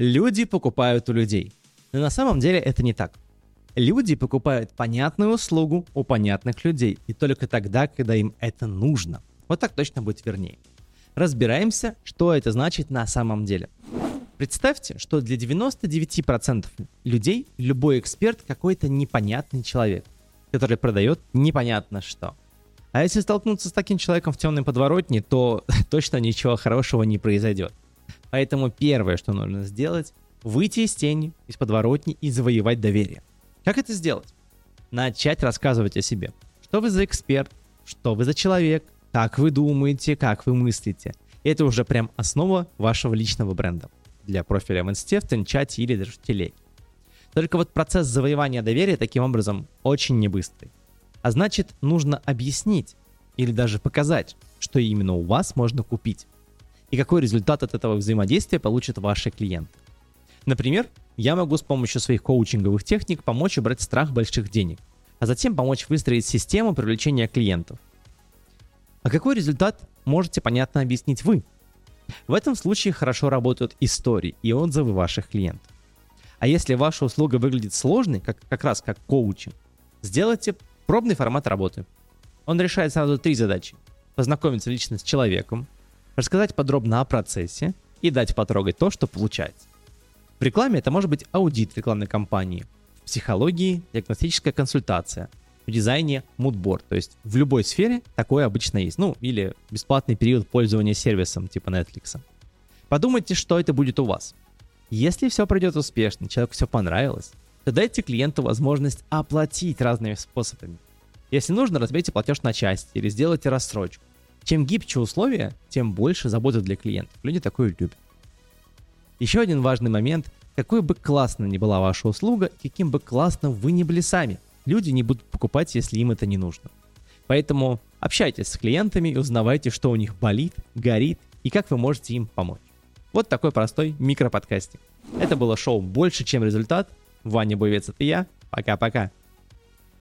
Люди покупают у людей. Но на самом деле это не так. Люди покупают понятную услугу у понятных людей, и только тогда, когда им это нужно. Вот так точно будет вернее. Разбираемся, что это значит на самом деле. Представьте, что для 99% людей любой эксперт какой-то непонятный человек, который продает непонятно что. А если столкнуться с таким человеком в темной подворотне, то точно ничего хорошего не произойдет. Поэтому первое, что нужно сделать, выйти из тени, из подворотни и завоевать доверие. Как это сделать? Начать рассказывать о себе. Что вы за эксперт, что вы за человек, как вы думаете, как вы мыслите. Это уже прям основа вашего личного бренда для профиля в инсте, в тенчате или даже в телеге. Только вот процесс завоевания доверия таким образом очень небыстрый. А значит, нужно объяснить или даже показать, что именно у вас можно купить. И какой результат от этого взаимодействия получат ваши клиенты. Например, я могу с помощью своих коучинговых техник помочь убрать страх больших денег, а затем помочь выстроить систему привлечения клиентов. А какой результат можете понятно объяснить вы? В этом случае хорошо работают истории и отзывы ваших клиентов. А если ваша услуга выглядит сложной, как, как раз как коучинг, сделайте пробный формат работы. Он решает сразу три задачи. Познакомиться лично с человеком, рассказать подробно о процессе и дать потрогать то, что получается. В рекламе это может быть аудит рекламной кампании, в психологии диагностическая консультация, в дизайне мудборд, то есть в любой сфере такое обычно есть, ну или бесплатный период пользования сервисом типа Netflix. Подумайте, что это будет у вас. Если все пройдет успешно, человеку все понравилось, то дайте клиенту возможность оплатить разными способами. Если нужно, разбейте платеж на части или сделайте рассрочку. Чем гибче условия, тем больше заботы для клиентов. Люди такое любят. Еще один важный момент. Какой бы классно ни была ваша услуга, каким бы классно вы ни были сами, люди не будут покупать, если им это не нужно. Поэтому общайтесь с клиентами и узнавайте, что у них болит, горит и как вы можете им помочь. Вот такой простой микроподкастик. Это было шоу «Больше, чем результат». Ваня Буевец, это я. Пока-пока.